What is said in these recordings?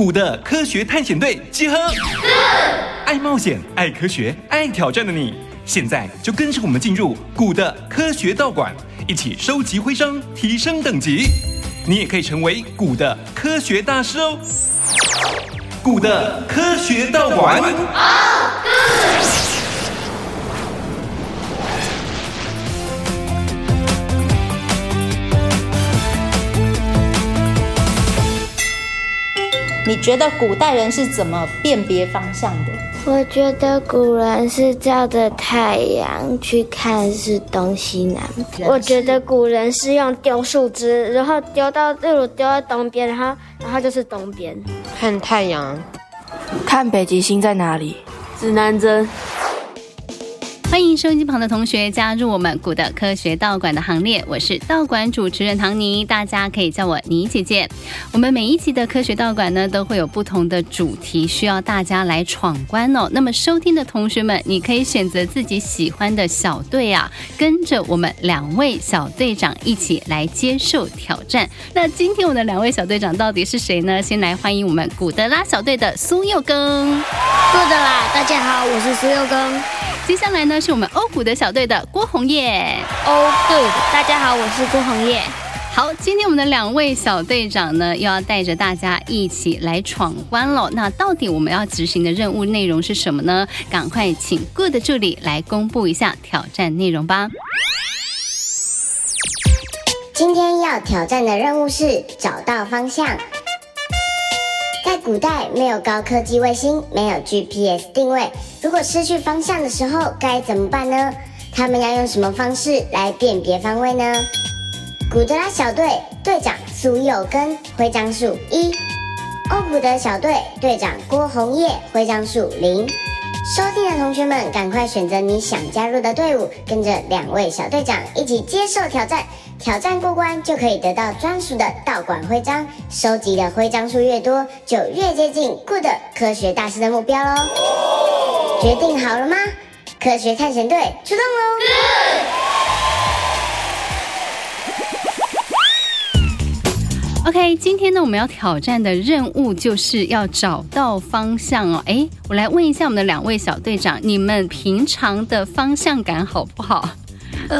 古的科学探险队集合，爱冒险、爱科学、爱挑战的你，现在就跟着我们进入古的科学道馆，一起收集徽章，提升等级。你也可以成为古的科学大师哦。古的科学道馆。你觉得古代人是怎么辨别方向的？我觉得古人是照着太阳去看是东西南北。我觉得古人是用丢树枝，然后丢到，例如丢在东边，然后然后就是东边。看太阳，看北极星在哪里？指南针。欢迎收音机旁的同学加入我们古的科学道馆的行列，我是道馆主持人唐尼，大家可以叫我妮姐姐。我们每一集的科学道馆呢，都会有不同的主题，需要大家来闯关哦。那么收听的同学们，你可以选择自己喜欢的小队啊，跟着我们两位小队长一起来接受挑战。那今天我的两位小队长到底是谁呢？先来欢迎我们古德拉小队的苏佑耕。古德拉，大家好，我是苏佑耕。接下来呢，是我们欧古德小队的郭红叶。欧古，大家好，我是郭红叶。好，今天我们的两位小队长呢，又要带着大家一起来闯关了。那到底我们要执行的任务内容是什么呢？赶快请 Good 助理来公布一下挑战内容吧。今天要挑战的任务是找到方向。在古代，没有高科技卫星，没有 GPS 定位。如果失去方向的时候，该怎么办呢？他们要用什么方式来辨别方位呢？古德拉小队队长苏有根，徽章数一；欧古德小队队长郭红叶，徽章数零。收听的同学们，赶快选择你想加入的队伍，跟着两位小队长一起接受挑战。挑战过关就可以得到专属的道馆徽章，收集的徽章数越多，就越接近 Good 科学大师的目标喽！决定好了吗？科学探险队出动喽！OK，今天呢，我们要挑战的任务就是要找到方向哦。哎，我来问一下我们的两位小队长，你们平常的方向感好不好？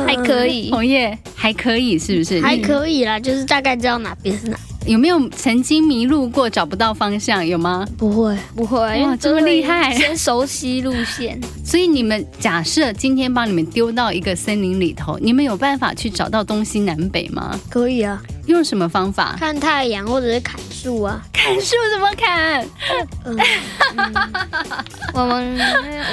还可以，红叶还可以，是不是？还可以啦，就是大概知道哪边是哪。有没有曾经迷路过，找不到方向？有吗？不会，不会，哇，这么厉害！先熟悉路线。所以你们假设今天把你们丢到一个森林里头，你们有办法去找到东西南北吗？可以啊。用什么方法？看太阳，或者是砍树啊？砍树怎么砍？嗯 嗯、我们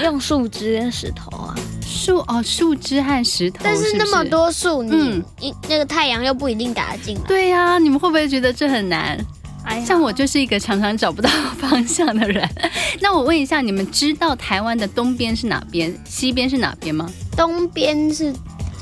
用树枝跟石头啊。树哦，树枝和石头，但是那么多树，嗯，一那个太阳又不一定打得进来。对呀、啊，你们会不会觉得这很难？哎，像我就是一个常常找不到方向的人。那我问一下，你们知道台湾的东边是哪边，西边是哪边吗？东边是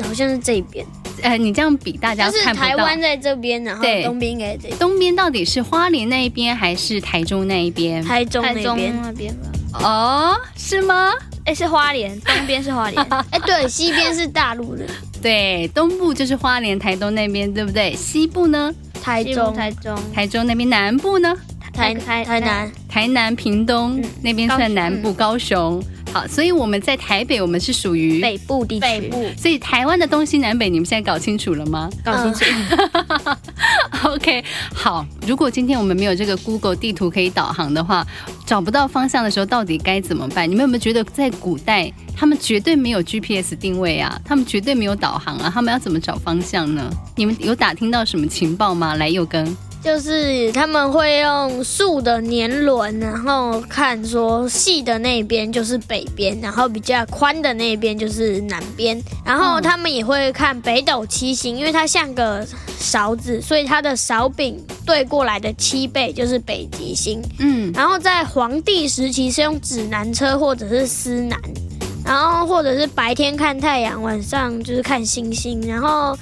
好像是这边。哎，你这样比大家看不到。是台湾在这边，然后东边应该在这边。东边到底是花莲那一边，还是台中那一边？台中那边那边吧。哦，是吗？哎，是花莲，东边是花莲。哎，对，西边是大陆的。对，东部就是花莲、台东那边，对不对？西部呢？台中、台中、台中那边。南部呢？台台台南、台南、屏东、嗯、那边算南部，高雄。好，所以我们在台北，我们是属于北部地区。北部，所以台湾的东西南北，你们现在搞清楚了吗？搞清楚。嗯、OK，好。如果今天我们没有这个 Google 地图可以导航的话，找不到方向的时候，到底该怎么办？你们有没有觉得在古代，他们绝对没有 GPS 定位啊？他们绝对没有导航啊？他们要怎么找方向呢？你们有打听到什么情报吗？来，佑耕。就是他们会用树的年轮，然后看说细的那边就是北边，然后比较宽的那边就是南边。然后他们也会看北斗七星，因为它像个勺子，所以它的勺柄对过来的七倍就是北极星。嗯，然后在黄帝时期是用指南车或者是司南，然后或者是白天看太阳，晚上就是看星星，然后。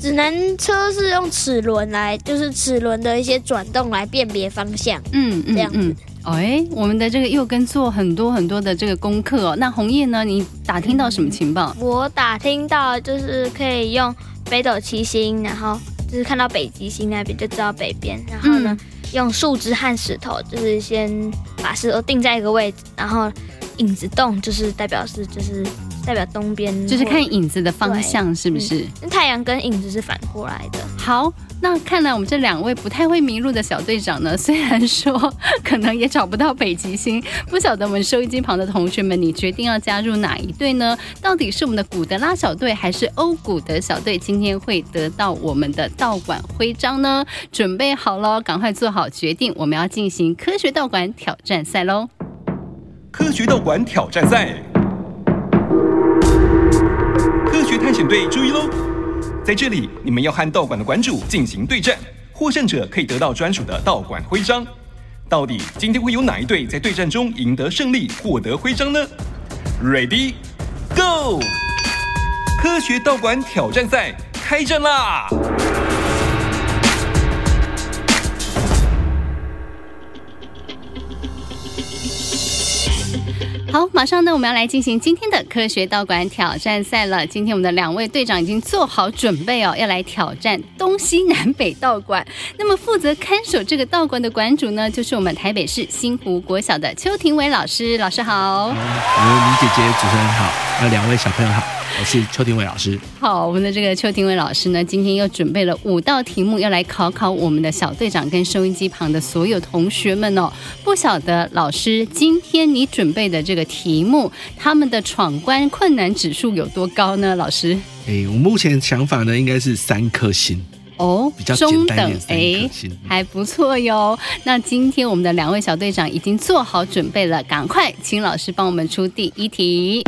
指南车是用齿轮来，就是齿轮的一些转动来辨别方向。嗯嗯，这样子。哎、嗯，我们的这个又跟做很多很多的这个功课哦。那红叶呢？你打听到什么情报？我打听到就是可以用北斗七星，然后就是看到北极星那边就知道北边。然后呢，用树枝和石头，就是先把石头定在一个位置，然后影子动，就是代表是就是代表东边，就是看影子的方向，是不是？嗯，太阳跟影子是反过来的。好。那看来我们这两位不太会迷路的小队长呢，虽然说可能也找不到北极星，不晓得我们收音机旁的同学们，你决定要加入哪一队呢？到底是我们的古德拉小队，还是欧古德小队？今天会得到我们的道馆徽章呢？准备好了，赶快做好决定，我们要进行科学道馆挑战赛喽！科学道馆挑战赛，险队注意喽！在这里，你们要和道馆的馆主进行对战，获胜者可以得到专属的道馆徽章。到底今天会有哪一队在对战中赢得胜利，获得徽章呢？Ready, go！科学道馆挑战赛开战啦！好，马上呢，我们要来进行今天的科学道馆挑战赛了。今天我们的两位队长已经做好准备哦，要来挑战东西南北道馆。那么负责看守这个道馆的馆主呢，就是我们台北市新湖国小的邱廷伟老师。老师好，嗯，李姐姐，主持人好，那两位小朋友好。我是邱廷伟老师。好，我们的这个邱廷伟老师呢，今天又准备了五道题目，要来考考我们的小队长跟收音机旁的所有同学们哦。不晓得老师今天你准备的这个题目，他们的闯关困难指数有多高呢？老师？哎，我目前想法呢，应该是三颗星哦，比较中等，哎，还不错哟。那今天我们的两位小队长已经做好准备了，赶快请老师帮我们出第一题。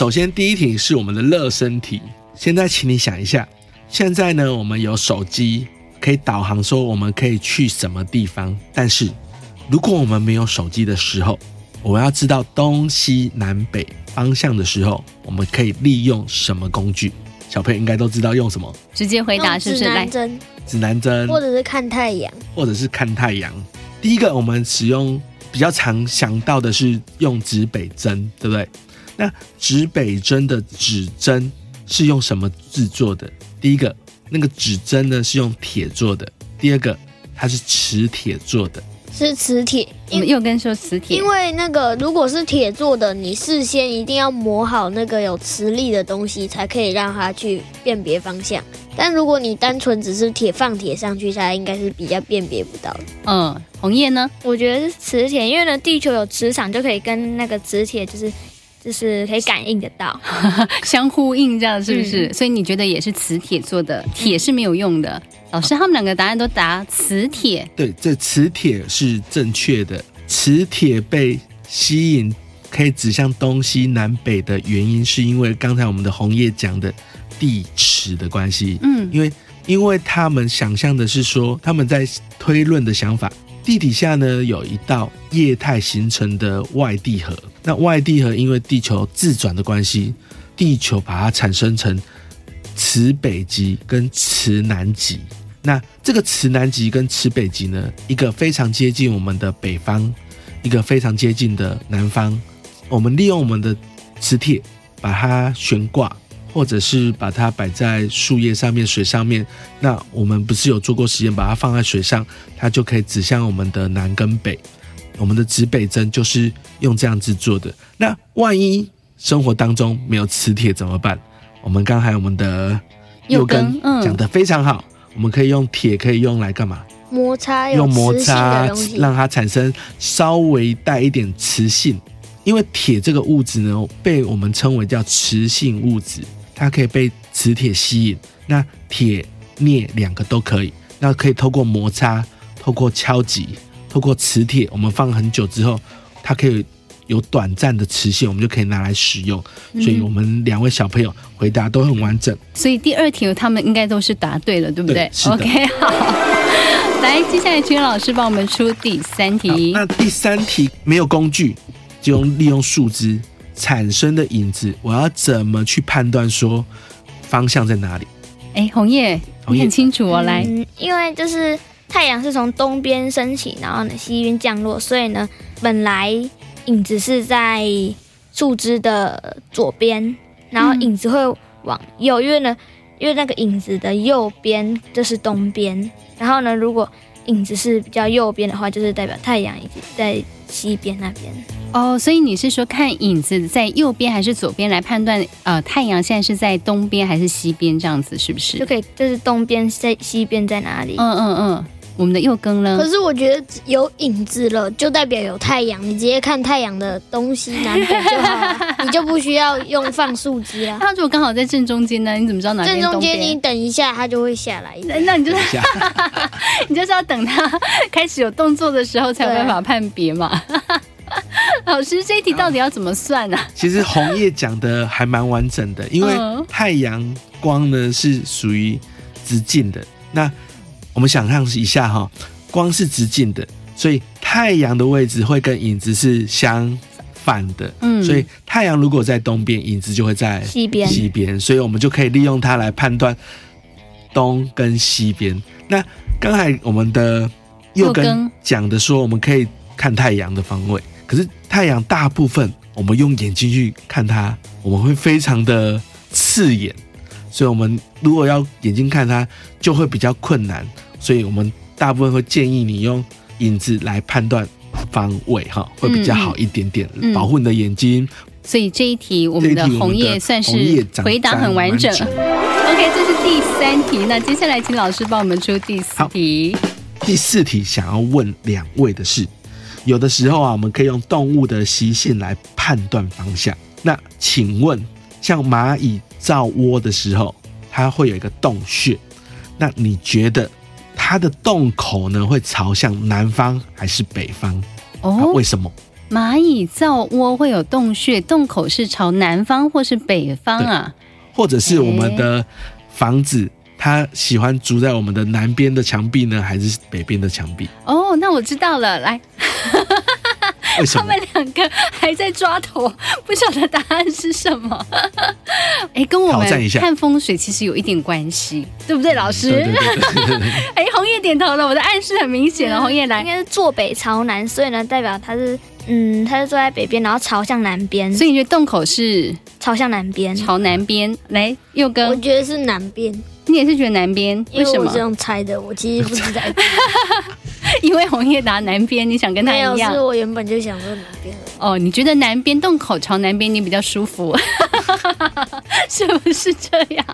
首先，第一题是我们的热身题。现在，请你想一下，现在呢，我们有手机可以导航，说我们可以去什么地方。但是，如果我们没有手机的时候，我们要知道东西南北方向的时候，我们可以利用什么工具？小朋友应该都知道用什么？直接回答是不是？指南针，指南针，或者是看太阳，或者是看太阳。第一个，我们使用比较常想到的是用指北针，对不对？那指北针的指针是用什么制作的？第一个，那个指针呢是用铁做的；第二个，它是磁铁做的，是磁铁。又跟说磁铁，因为那个如果是铁做的，你事先一定要磨好那个有磁力的东西，才可以让它去辨别方向。但如果你单纯只是铁放铁上去，它应该是比较辨别不到的。嗯，红叶呢？我觉得是磁铁，因为呢，地球有磁场，就可以跟那个磁铁就是。就是可以感应得到，相呼应，这样是不是？嗯、所以你觉得也是磁铁做的？铁是没有用的。老师，他们两个答案都答磁铁。对，这磁铁是正确的。磁铁被吸引，可以指向东西南北的原因，是因为刚才我们的红叶讲的地磁的关系。嗯，因为因为他们想象的是说，他们在推论的想法。地底下呢，有一道液态形成的外地核，那外地核因为地球自转的关系，地球把它产生成磁北极跟磁南极。那这个磁南极跟磁北极呢，一个非常接近我们的北方，一个非常接近的南方。我们利用我们的磁铁把它悬挂。或者是把它摆在树叶上面、水上面，那我们不是有做过实验，把它放在水上，它就可以指向我们的南跟北。我们的指北针就是用这样子做的。那万一生活当中没有磁铁怎么办？我们刚才我们的右根讲得非常好，我们可以用铁，可以用来干嘛？摩擦，用摩擦让它产生稍微带一点磁性，因为铁这个物质呢，被我们称为叫磁性物质。它可以被磁铁吸引，那铁、镍两个都可以。那可以透过摩擦、透过敲击、透过磁铁，我们放很久之后，它可以有短暂的磁性，我们就可以拿来使用。所以我们两位小朋友回答都很完整。所以第二题他们应该都是答对了，对不对？对，是的。OK，好。来，接下来请老师帮我们出第三题。那第三题没有工具，就用利用树枝。产生的影子，我要怎么去判断说方向在哪里？哎，红叶，你很清楚哦。来，嗯，因为就是太阳是从东边升起，然后呢西边降落，所以呢，本来影子是在树枝的左边，然后影子会往右，因为呢，因为那个影子的右边就是东边，然后呢，如果影子是比较右边的话，就是代表太阳已经在西边那边。哦，所以你是说看影子在右边还是左边来判断？呃，太阳现在是在东边还是西边？这样子是不是？就可以，这是东边在西边在哪里？嗯嗯嗯。我们的右更呢？可是我觉得有影子了，就代表有太阳。你直接看太阳的东西南北就好，你就不需要用放树枝啊。它如果刚好在正中间呢？你怎么知道哪边？正中间，你等一下，它就会下来。那你就是 你就是要等它开始有动作的时候，才有办法判别嘛。老师，这一题到底要怎么算呢、啊？其实红叶讲的还蛮完整的，因为太阳光呢是属于直径的。那我们想象一下哈，光是直径的，所以太阳的位置会跟影子是相反的。嗯，所以太阳如果在东边，影子就会在西边。西边，所以我们就可以利用它来判断东跟西边。那刚才我们的右跟讲的说，我们可以看太阳的方位，可是太阳大部分我们用眼睛去看它，我们会非常的刺眼。所以，我们如果要眼睛看它，就会比较困难。所以我们大部分会建议你用影子来判断方位，哈，会比较好一点点，嗯嗯、保护你的眼睛。所以这一题，我们的红叶算是回答很完整。OK，这是第三题。那接下来，请老师帮我们出第四题。第四题想要问两位的是，有的时候啊，我们可以用动物的习性来判断方向。那请问，像蚂蚁造窝的时候，它会有一个洞穴。那你觉得它的洞口呢，会朝向南方还是北方？哦，为什么？蚂蚁造窝会有洞穴，洞口是朝南方或是北方啊？或者是我们的房子，它喜欢住在我们的南边的墙壁呢，还是北边的墙壁？哦，那我知道了，来。他们两个还在抓头，不晓得答案是什么。哎，跟我们看风水其实有一点关系，对不对，老师？哎，红叶点头了，我的暗示很明显了。红叶来，应该是坐北朝南，所以呢，代表他是，嗯，他是坐在北边，然后朝向南边。所以你觉得洞口是朝向南边？朝南边。来，佑哥，我觉得是南边。你也是觉得南边？为什么？我这样猜的，我其实不知道。因为红叶答南边，你想跟他一样？没有，是我原本就想说南边。哦，你觉得南边洞口朝南边，你比较舒服，是不是这样？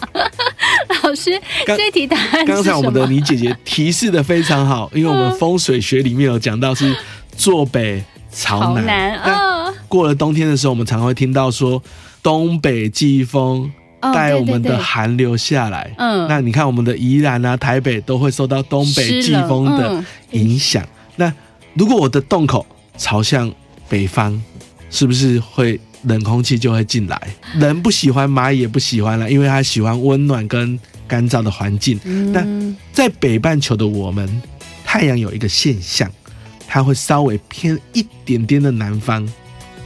老师，刚这题答案刚才我们的倪姐姐提示的非常好，因为我们风水学里面有讲到是坐北朝南。南哦，过了冬天的时候，我们常会听到说东北季风。带我们的寒流下来，嗯，那你看我们的宜兰啊、台北都会受到东北季风的影响。那如果我的洞口朝向北方，是不是会冷空气就会进来？人不喜欢，蚂蚁也不喜欢了，因为它喜欢温暖跟干燥的环境。那在北半球的我们，太阳有一个现象，它会稍微偏一点点的南方，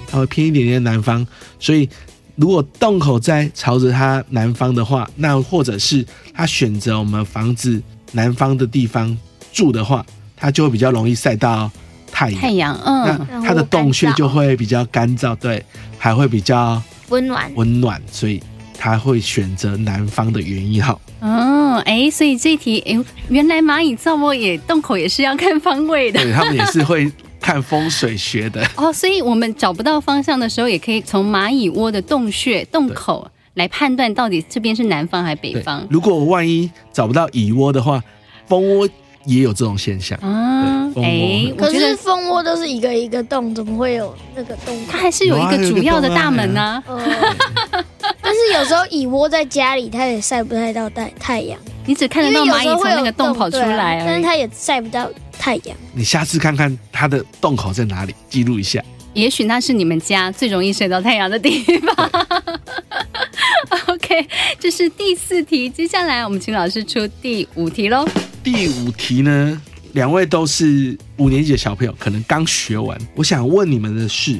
它会偏一点点的南方，所以。如果洞口在朝着它南方的话，那或者是他选择我们房子南方的地方住的话，它就会比较容易晒到太阳。太阳，嗯，那它的洞穴就会比较干燥，对，还会比较温暖，温暖，所以它会选择南方的原因哈。嗯，哎、欸，所以这题，哎、欸，原来蚂蚁造窝也洞口也是要看方位的，对，他们也是会。看风水学的哦，所以我们找不到方向的时候，也可以从蚂蚁窝的洞穴、洞口来判断到底这边是南方还是北方。如果我万一找不到蚁窝的话，蜂窝也有这种现象啊。哎、欸，可是蜂窝都是一个一个洞，怎么会有那个洞？它还是有一个主要的大门呢、啊。但是有时候蚁窝在家里，它也晒不太到太太阳。你只看得到蚂蚁从那个洞跑出来、啊，但是它也晒不到太阳。你下次看看它的洞口在哪里，记录一下。也许那是你们家最容易晒到太阳的地方。OK，这是第四题。接下来我们请老师出第五题喽。第五题呢，两位都是五年级的小朋友，可能刚学完。我想问你们的是，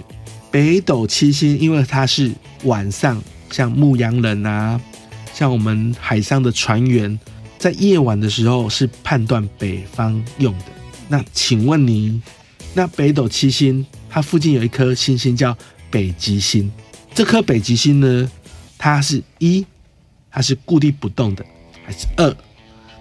北斗七星，因为它是晚上，像牧羊人啊，像我们海上的船员。在夜晚的时候是判断北方用的。那请问你，那北斗七星它附近有一颗星星叫北极星，这颗北极星呢，它是一，它是固定不动的，还是二，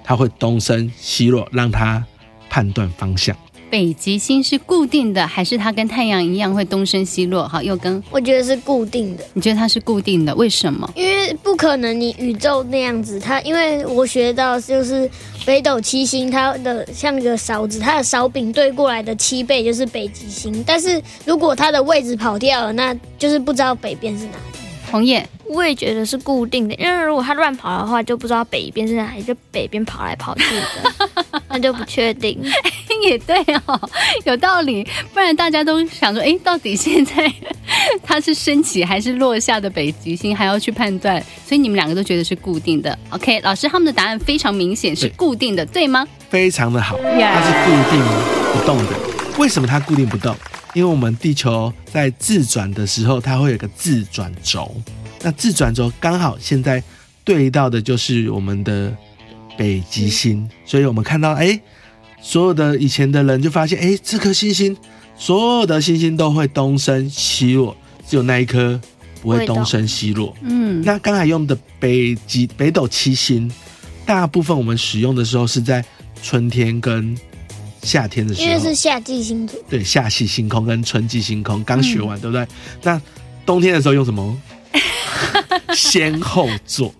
它会东升西落，让它判断方向。北极星是固定的，还是它跟太阳一样会东升西落？好，又跟我觉得是固定的。你觉得它是固定的？为什么？因为不可能你宇宙那样子，它因为我学到就是北斗七星，它的像一个勺子，它的勺柄对过来的七倍就是北极星。但是如果它的位置跑掉了，那就是不知道北边是哪里。红叶。我也觉得是固定的，因为如果它乱跑的话，就不知道北边是哪里，就北边跑来跑去的，那就不确定。也对哦，有道理。不然大家都想说，哎，到底现在它是升起还是落下的北极星，还要去判断。所以你们两个都觉得是固定的。OK，老师他们的答案非常明显，是固定的，对，对吗？非常的好，它是固定不动的。为什么它固定不动？因为我们地球在自转的时候，它会有个自转轴。那自转轴刚好现在对到的就是我们的北极星，所以我们看到，哎，所有的以前的人就发现，哎，这颗星星，所有的星星都会东升西落，只有那一颗不会东升西落。嗯，那刚才用的北极北斗七星，大部分我们使用的时候是在春天跟夏天的时候，因为是夏季星座。对，夏季星空跟春季星空刚学完，嗯、对不对？那冬天的时候用什么？先后座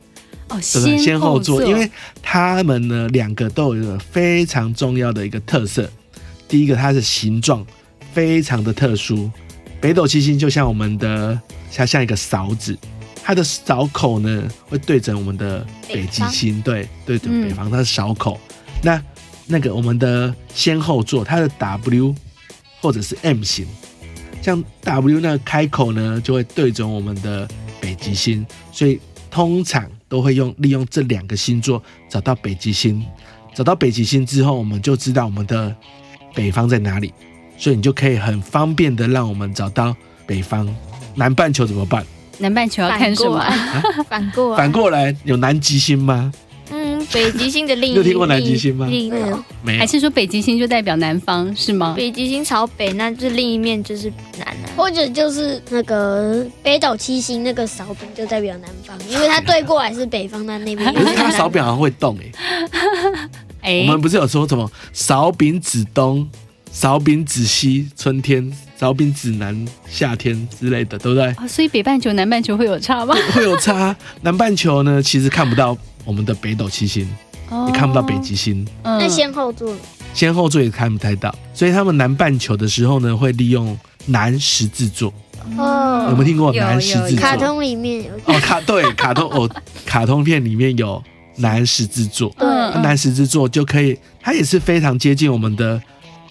哦，对不对？先后座，因为他们呢两个都有一个非常重要的一个特色。第一个，它的形状非常的特殊。北斗七星就像我们的，它像一个勺子，它的勺口呢会对准我们的北极星，对对准北方，它是勺口。那那个我们的先后座，它的 W 或者是 M 型，像 W 那个开口呢就会对准我们的。北极星，所以通常都会用利用这两个星座找到北极星。找到北极星之后，我们就知道我们的北方在哪里，所以你就可以很方便的让我们找到北方。南半球怎么办？南半球要看什么？反过来，反过来有南极星吗？北极星的另一有听过南极星吗？没有，没有。还是说北极星就代表南方是吗？北极星朝北，那这另一面就是南啊，或者就是那个北斗七星那个勺柄就代表南方，因为它对过来是北方的那边。可是它勺柄好像会动 哎、欸。我们不是有说什么勺柄指东，勺柄指西，春天；勺柄指南，夏天之类的，对不对？啊，所以北半球、南半球会有差吗？会有差。南半球呢，其实看不到。我们的北斗七星，哦、你看不到北极星。那先后座，先后座也看不太到，所以他们南半球的时候呢，会利用南十字座。哦，有没有听过南十字座？卡通里面有哦，卡对卡通哦，卡通片里面有南十字座。嗯，南十字座就可以，它也是非常接近我们的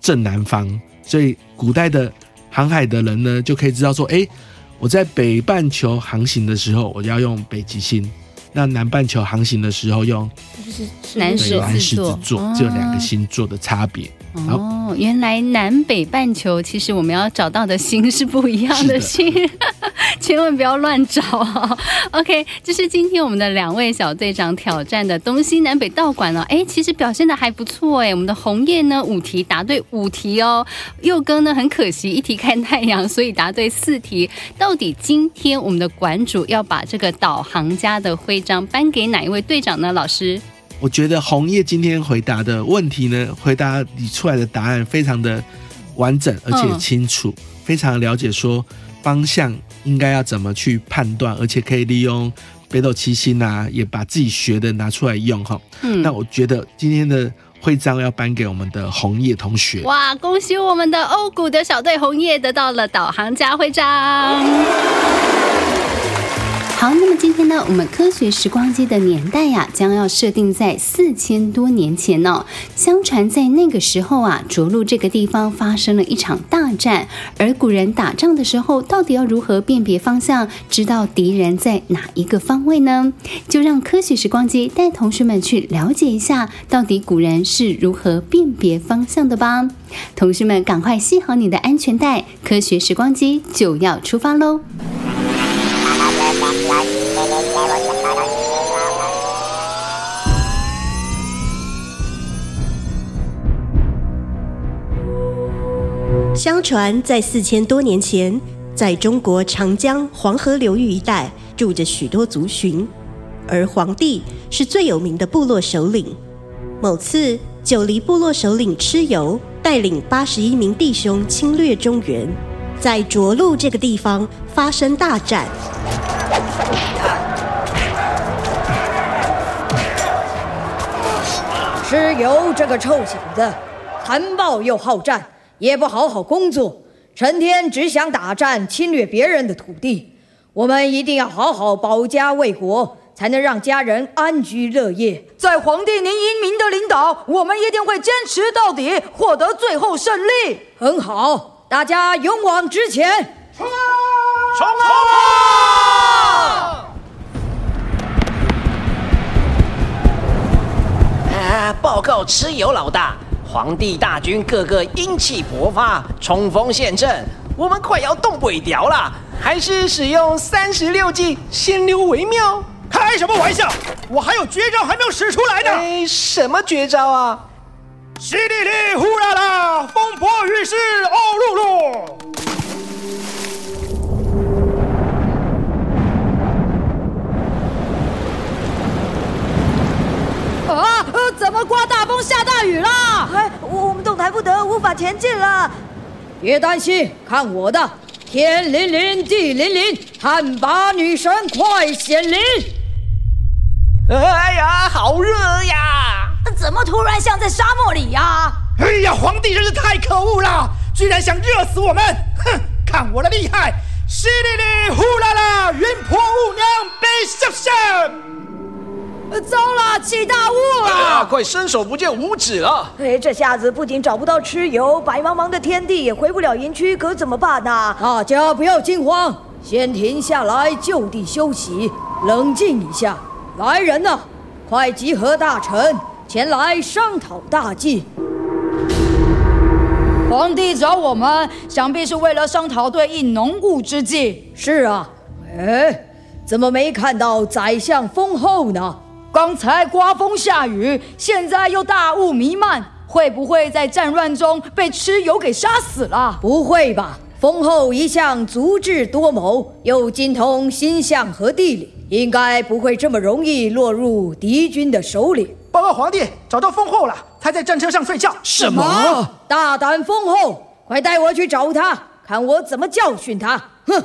正南方，所以古代的航海的人呢，就可以知道说，哎，我在北半球航行的时候，我就要用北极星。那南半球航行的时候用就是南狮子座，只有两个星座的差别。哦，原来南北半球其实我们要找到的星是不一样的星，的千万不要乱找啊。OK，这是今天我们的两位小队长挑战的东西南北道馆哦。哎，其实表现的还不错哎。我们的红叶呢五题答对五题哦，佑哥呢很可惜一题看太阳，所以答对四题。到底今天我们的馆主要把这个导航家的徽章颁给哪一位队长呢？老师？我觉得红叶今天回答的问题呢，回答你出来的答案非常的完整而且清楚，嗯、非常了解说方向应该要怎么去判断，而且可以利用北斗七星啊，也把自己学的拿出来用哈。嗯，那我觉得今天的徽章要颁给我们的红叶同学。哇，恭喜我们的欧古的小队红叶得到了导航家徽章。好，那么今天呢，我们科学时光机的年代呀，将要设定在四千多年前呢。相传在那个时候啊，涿鹿这个地方发生了一场大战，而古人打仗的时候，到底要如何辨别方向，知道敌人在哪一个方位呢？就让科学时光机带同学们去了解一下，到底古人是如何辨别方向的吧。同学们，赶快系好你的安全带，科学时光机就要出发喽！相传，在四千多年前，在中国长江黄河流域一带住着许多族群，而黄帝是最有名的部落首领。某次，九黎部落首领蚩尤带领八十一名弟兄侵略中原，在涿鹿这个地方发生大战。蚩尤这个臭小子，残暴又好战，也不好好工作，成天只想打战侵略别人的土地。我们一定要好好保家卫国，才能让家人安居乐业。在皇帝您英明的领导，我们一定会坚持到底，获得最后胜利。很好，大家勇往直前，冲啊！冲啊！啊！报告蚩尤老大，皇帝大军个个英气勃发，冲锋陷阵，我们快要动不了了，还是使用三十六计，先溜为妙。开什么玩笑！我还有绝招还没有使出来呢。哎，什么绝招啊？淅沥沥，呼啦啦，风波雨势，哦噜噜。啊！呃怎么刮大风下大雨啦？哎，我们动弹不得，无法前进了。别担心，看我的！天灵灵，地灵灵，旱魃女神快显灵！哎呀，好热呀！怎么突然像在沙漠里呀？哎呀，皇帝真是太可恶了，居然想热死我们！哼，看我的厉害！淅沥沥，呼啦啦，云婆雾娘悲笑笑。糟了，起大雾了！快伸手不见五指了！哎，这下子不仅找不到蚩尤，白茫茫的天地也回不了营区，可怎么办呢？大家不要惊慌，先停下来就地休息，冷静一下。来人呐，快集合大臣前来商讨大计。皇帝找我们，想必是为了商讨对应农务之计。是啊，哎，怎么没看到宰相封后呢？刚才刮风下雨，现在又大雾弥漫，会不会在战乱中被蚩尤给杀死了？不会吧，封后一向足智多谋，又精通星象和地理，应该不会这么容易落入敌军的手里。报告皇帝，找到封后了，他在战车上睡觉。什么？大胆封后，快带我去找他，看我怎么教训他！哼！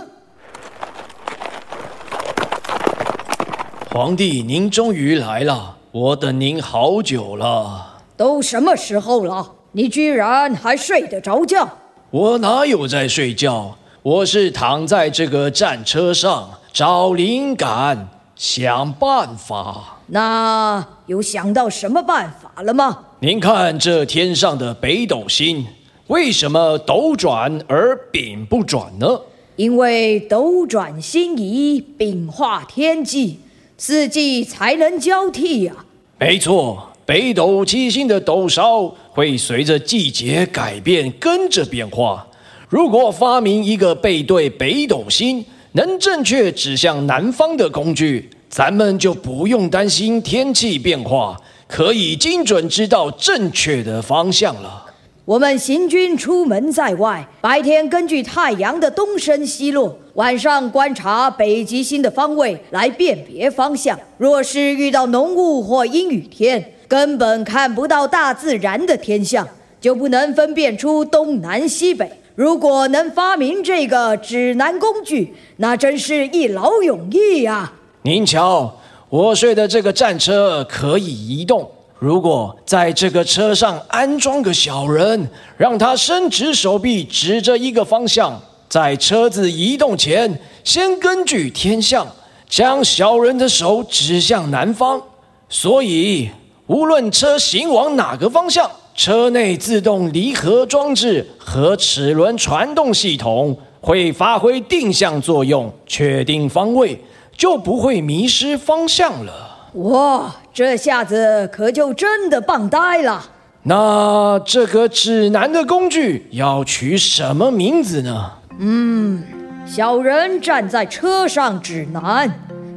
皇帝，您终于来了，我等您好久了。都什么时候了，你居然还睡得着觉？我哪有在睡觉？我是躺在这个战车上找灵感，想办法。那有想到什么办法了吗？您看这天上的北斗星，为什么斗转而柄不转呢？因为斗转星移，柄化天际。四季才能交替呀、啊。没错，北斗七星的斗梢会随着季节改变，跟着变化。如果发明一个背对北斗星，能正确指向南方的工具，咱们就不用担心天气变化，可以精准知道正确的方向了。我们行军出门在外，白天根据太阳的东升西落，晚上观察北极星的方位来辨别方向。若是遇到浓雾或阴雨天，根本看不到大自然的天象，就不能分辨出东南西北。如果能发明这个指南工具，那真是一劳永逸啊！您瞧，我睡的这个战车可以移动。如果在这个车上安装个小人，让他伸直手臂指着一个方向，在车子移动前，先根据天象将小人的手指向南方，所以无论车行往哪个方向，车内自动离合装置和齿轮传动系统会发挥定向作用，确定方位，就不会迷失方向了。哇，这下子可就真的棒呆了。那这个指南的工具要取什么名字呢？嗯，小人站在车上指南，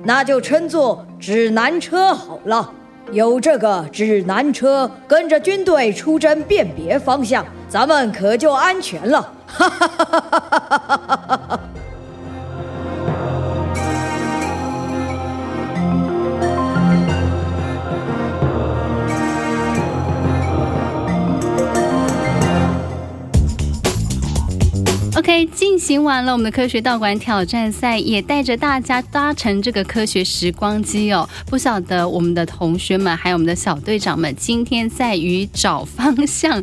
那就称作指南车好了。有这个指南车，跟着军队出征辨别方向，咱们可就安全了。哈哈哈哈哈哈！进行完了我们的科学道馆挑战赛，也带着大家搭乘这个科学时光机哦。不晓得我们的同学们还有我们的小队长们，今天在于找方向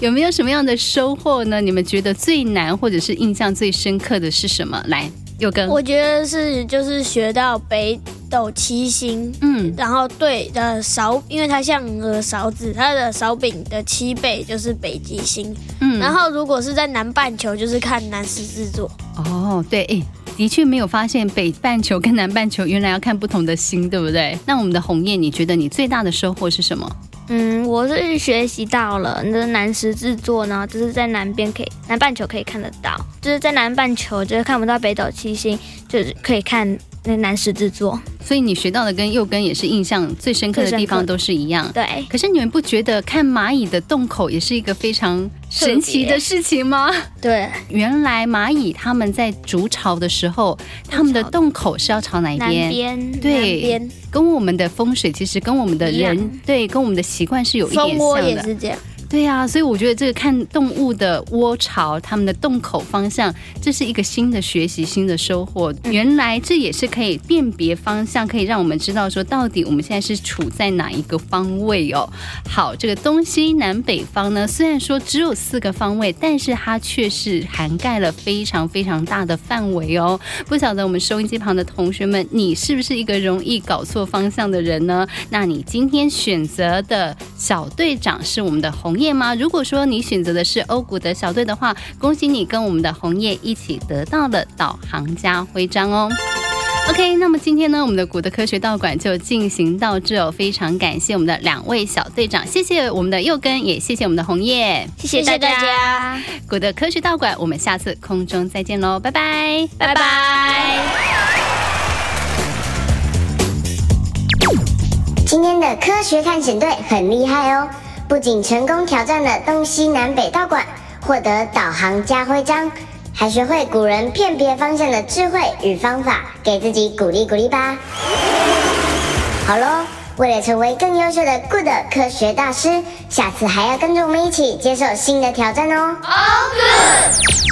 有没有什么样的收获呢？你们觉得最难或者是印象最深刻的是什么？来，又跟我觉得是就是学到北斗七星，嗯，然后对的勺，因为它像个勺子，它的勺柄的七倍就是北极星，嗯，然后如果是在南半球，就是看南十字座。哦，对，哎，的确没有发现北半球跟南半球原来要看不同的星，对不对？那我们的红叶，你觉得你最大的收获是什么？嗯，我是学习到了那南十字座呢，就是在南边可以南半球可以看得到，就是在南半球就是看不到北斗七星，就是可以看那南十字座。所以你学到的跟又跟也是印象最深刻的地方都是一样。对。可是你们不觉得看蚂蚁的洞口也是一个非常神奇的事情吗？对。原来蚂蚁他们在筑巢的时候，他们的洞口是要朝哪一边？南边。对。跟我们的风水其实跟我们的人对跟我们的习惯是有一点像的。蜂窝也是这样。对呀、啊，所以我觉得这个看动物的窝巢，它们的洞口方向，这是一个新的学习，新的收获。原来这也是可以辨别方向，可以让我们知道说到底我们现在是处在哪一个方位哦。好，这个东西南北方呢，虽然说只有四个方位，但是它却是涵盖了非常非常大的范围哦。不晓得我们收音机旁的同学们，你是不是一个容易搞错方向的人呢？那你今天选择的小队长是我们的红叶吗？如果说你选择的是欧古德小队的话，恭喜你跟我们的红叶一起得到了导航家徽章哦。OK，那么今天呢，我们的古德科学道馆就进行到这哦，非常感谢我们的两位小队长，谢谢我们的右根，也谢谢我们的红叶，谢谢大家。古德科学道馆，我们下次空中再见喽，拜拜，拜拜。今天的科学探险队很厉害哦。不仅成功挑战了东西南北道馆，获得导航加徽章，还学会古人辨别方向的智慧与方法，给自己鼓励鼓励吧。好喽，为了成为更优秀的 Good 科学大师，下次还要跟着我们一起接受新的挑战哦。All good。